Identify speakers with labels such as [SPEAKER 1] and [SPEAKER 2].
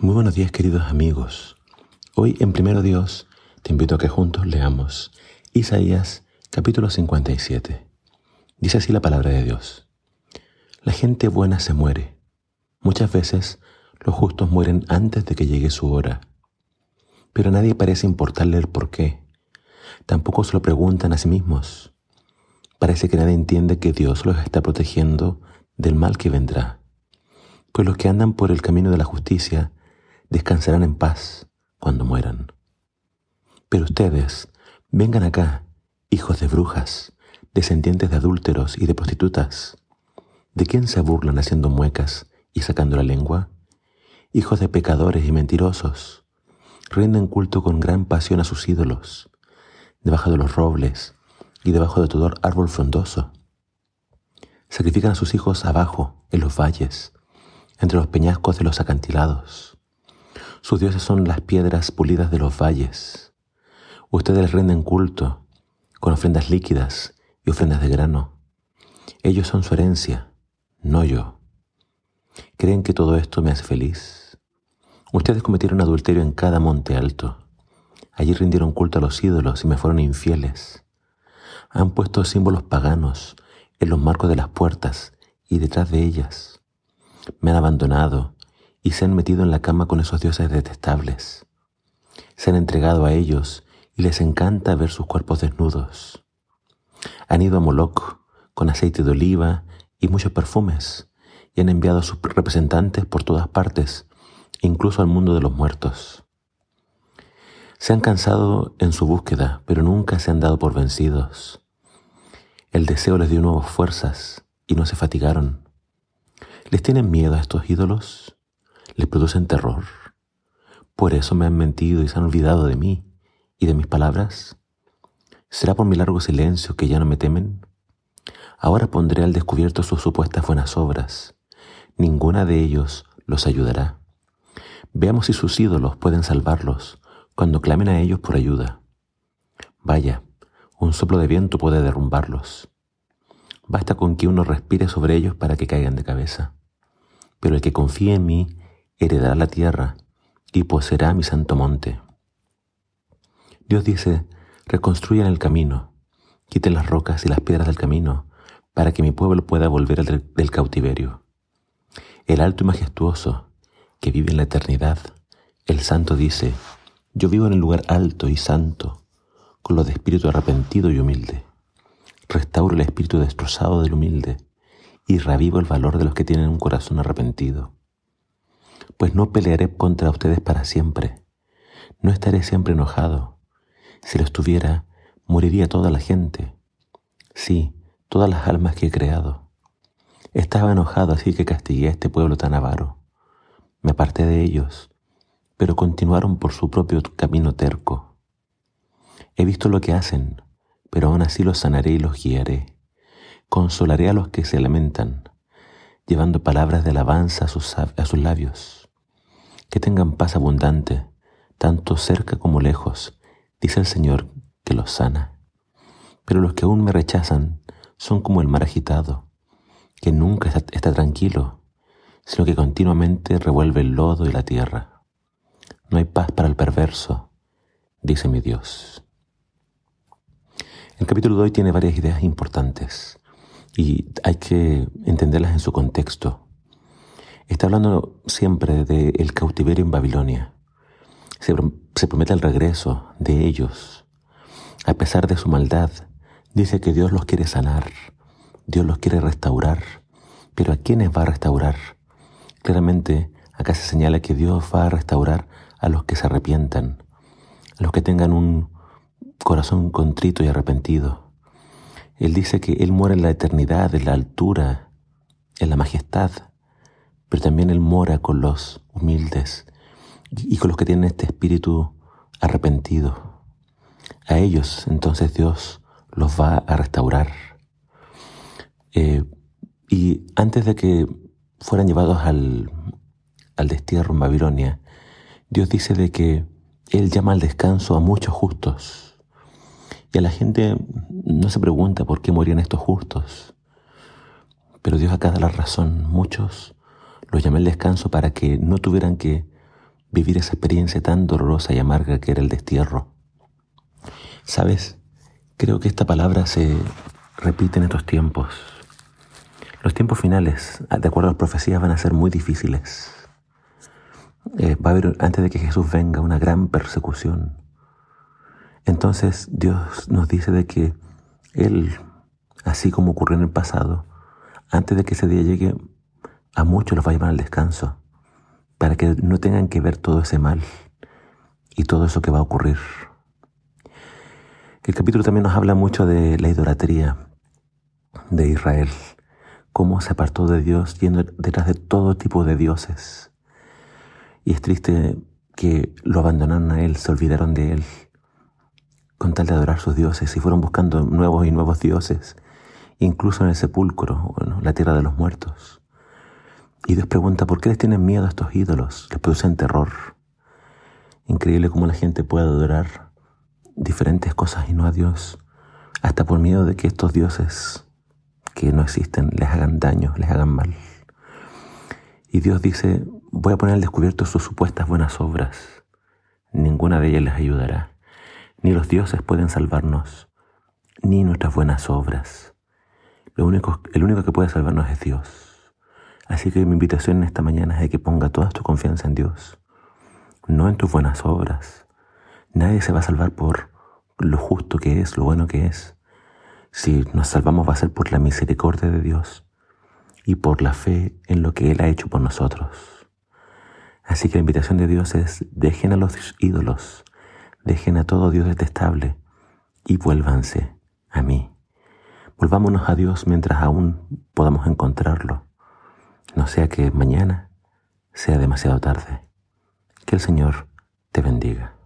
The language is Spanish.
[SPEAKER 1] Muy buenos días queridos amigos. Hoy en Primero Dios te invito a que juntos leamos Isaías capítulo 57. Dice así la palabra de Dios. La gente buena se muere. Muchas veces los justos mueren antes de que llegue su hora. Pero a nadie parece importarle el por qué. Tampoco se lo preguntan a sí mismos. Parece que nadie entiende que Dios los está protegiendo del mal que vendrá. Pues los que andan por el camino de la justicia descansarán en paz cuando mueran. Pero ustedes, vengan acá, hijos de brujas, descendientes de adúlteros y de prostitutas. ¿De quién se burlan haciendo muecas y sacando la lengua? Hijos de pecadores y mentirosos, rinden culto con gran pasión a sus ídolos, debajo de los robles y debajo de todo árbol frondoso. Sacrifican a sus hijos abajo, en los valles, entre los peñascos de los acantilados. Sus dioses son las piedras pulidas de los valles. Ustedes rinden culto con ofrendas líquidas y ofrendas de grano. Ellos son su herencia, no yo. ¿Creen que todo esto me hace feliz? Ustedes cometieron adulterio en cada monte alto. Allí rindieron culto a los ídolos y me fueron infieles. Han puesto símbolos paganos en los marcos de las puertas y detrás de ellas. Me han abandonado y se han metido en la cama con esos dioses detestables. Se han entregado a ellos y les encanta ver sus cuerpos desnudos. Han ido a Moloch con aceite de oliva y muchos perfumes y han enviado a sus representantes por todas partes, incluso al mundo de los muertos. Se han cansado en su búsqueda, pero nunca se han dado por vencidos. El deseo les dio nuevas fuerzas y no se fatigaron. ¿Les tienen miedo a estos ídolos? Les producen terror. Por eso me han mentido y se han olvidado de mí y de mis palabras. ¿Será por mi largo silencio que ya no me temen? Ahora pondré al descubierto sus supuestas buenas obras. Ninguna de ellos los ayudará. Veamos si sus ídolos pueden salvarlos cuando clamen a ellos por ayuda. Vaya, un soplo de viento puede derrumbarlos. Basta con que uno respire sobre ellos para que caigan de cabeza. Pero el que confíe en mí heredará la tierra y poseerá mi santo monte. Dios dice, reconstruyan el camino, quiten las rocas y las piedras del camino, para que mi pueblo pueda volver del, cautiverio. El alto y majestuoso, que vive en la eternidad, el santo dice, yo vivo en el lugar alto y santo, con lo de espíritu arrepentido y humilde. Restauro el espíritu destrozado del humilde y revivo el valor de los que tienen un corazón arrepentido pues no pelearé contra ustedes para siempre. No estaré siempre enojado. Si lo estuviera, moriría toda la gente. Sí, todas las almas que he creado. Estaba enojado así que castigué a este pueblo tan avaro. Me aparté de ellos, pero continuaron por su propio camino terco. He visto lo que hacen, pero aún así los sanaré y los guiaré. Consolaré a los que se lamentan, llevando palabras de alabanza a sus, a sus labios que tengan paz abundante, tanto cerca como lejos, dice el Señor que los sana. Pero los que aún me rechazan son como el mar agitado, que nunca está, tranquilo, sino que continuamente revuelve el lodo y la tierra. No hay paz para el perverso, dice mi Dios. El capítulo de hoy tiene varias ideas importantes y hay que entenderlas en su contexto Está hablando siempre del cautiverio en Babilonia. Se, se promete el regreso de ellos. A pesar de su maldad, dice que Dios los quiere sanar, Dios los quiere restaurar. Pero ¿a quiénes va a restaurar? Claramente, acá se señala que Dios va a restaurar a los que se arrepientan, a los que tengan un corazón contrito y arrepentido. Él dice que Él muere en la eternidad, en la altura, en la majestad, pero también Él mora con los humildes y con los que tienen este espíritu arrepentido. A ellos entonces Dios los va a restaurar. Eh, y antes de que fueran llevados al, al destierro en Babilonia, Dios dice de que Él llama al descanso a muchos justos. Y a la gente no se pregunta por qué morían estos justos. Pero Dios acá da la razón. Muchos los llamé al descanso para que no tuvieran que vivir esa experiencia tan dolorosa y amarga que era el destierro. ¿Sabes? Creo que esta palabra se repite en estos tiempos. Los tiempos finales, de acuerdo a las profecías, van a ser muy difíciles. Eh, va a haber, antes de que Jesús venga, una gran persecución. Entonces Dios nos dice de que Él, así como ocurrió en el pasado, antes de que ese día llegue, a muchos los va a llevar al descanso, para que no tengan que ver todo ese mal y todo eso que va a ocurrir. El capítulo también nos habla mucho de la idolatría de Israel, cómo se apartó de Dios yendo detrás de todo tipo de dioses. Y es triste que lo abandonaron a Él, se olvidaron de Él, con tal de adorar sus dioses, y fueron buscando nuevos y nuevos dioses, incluso en el sepulcro, bueno, la tierra de los muertos. Y Dios pregunta, ¿por qué les tienen miedo a estos ídolos? Les producen terror. Increíble cómo la gente puede adorar diferentes cosas y no a Dios, hasta por miedo de que estos dioses que no existen les hagan daño, les hagan mal. Y Dios dice, voy a poner al descubierto sus supuestas buenas obras. Ninguna de ellas les ayudará. Ni los dioses pueden salvarnos, ni nuestras buenas obras. Lo único, el único que puede salvarnos es Dios. Así que mi invitación en esta mañana es de que ponga toda tu confianza en Dios, no en tus buenas obras. Nadie se va a salvar por lo justo que es, lo bueno que es. Si nos salvamos va a ser por la misericordia de Dios y por la fe en lo que Él ha hecho por nosotros. Así que la invitación de Dios es, dejen a los ídolos, dejen a todo Dios detestable y vuélvanse a mí. Volvámonos a Dios mientras aún podamos encontrarlo, no sea que mañana sea demasiado tarde. Que el Señor te bendiga.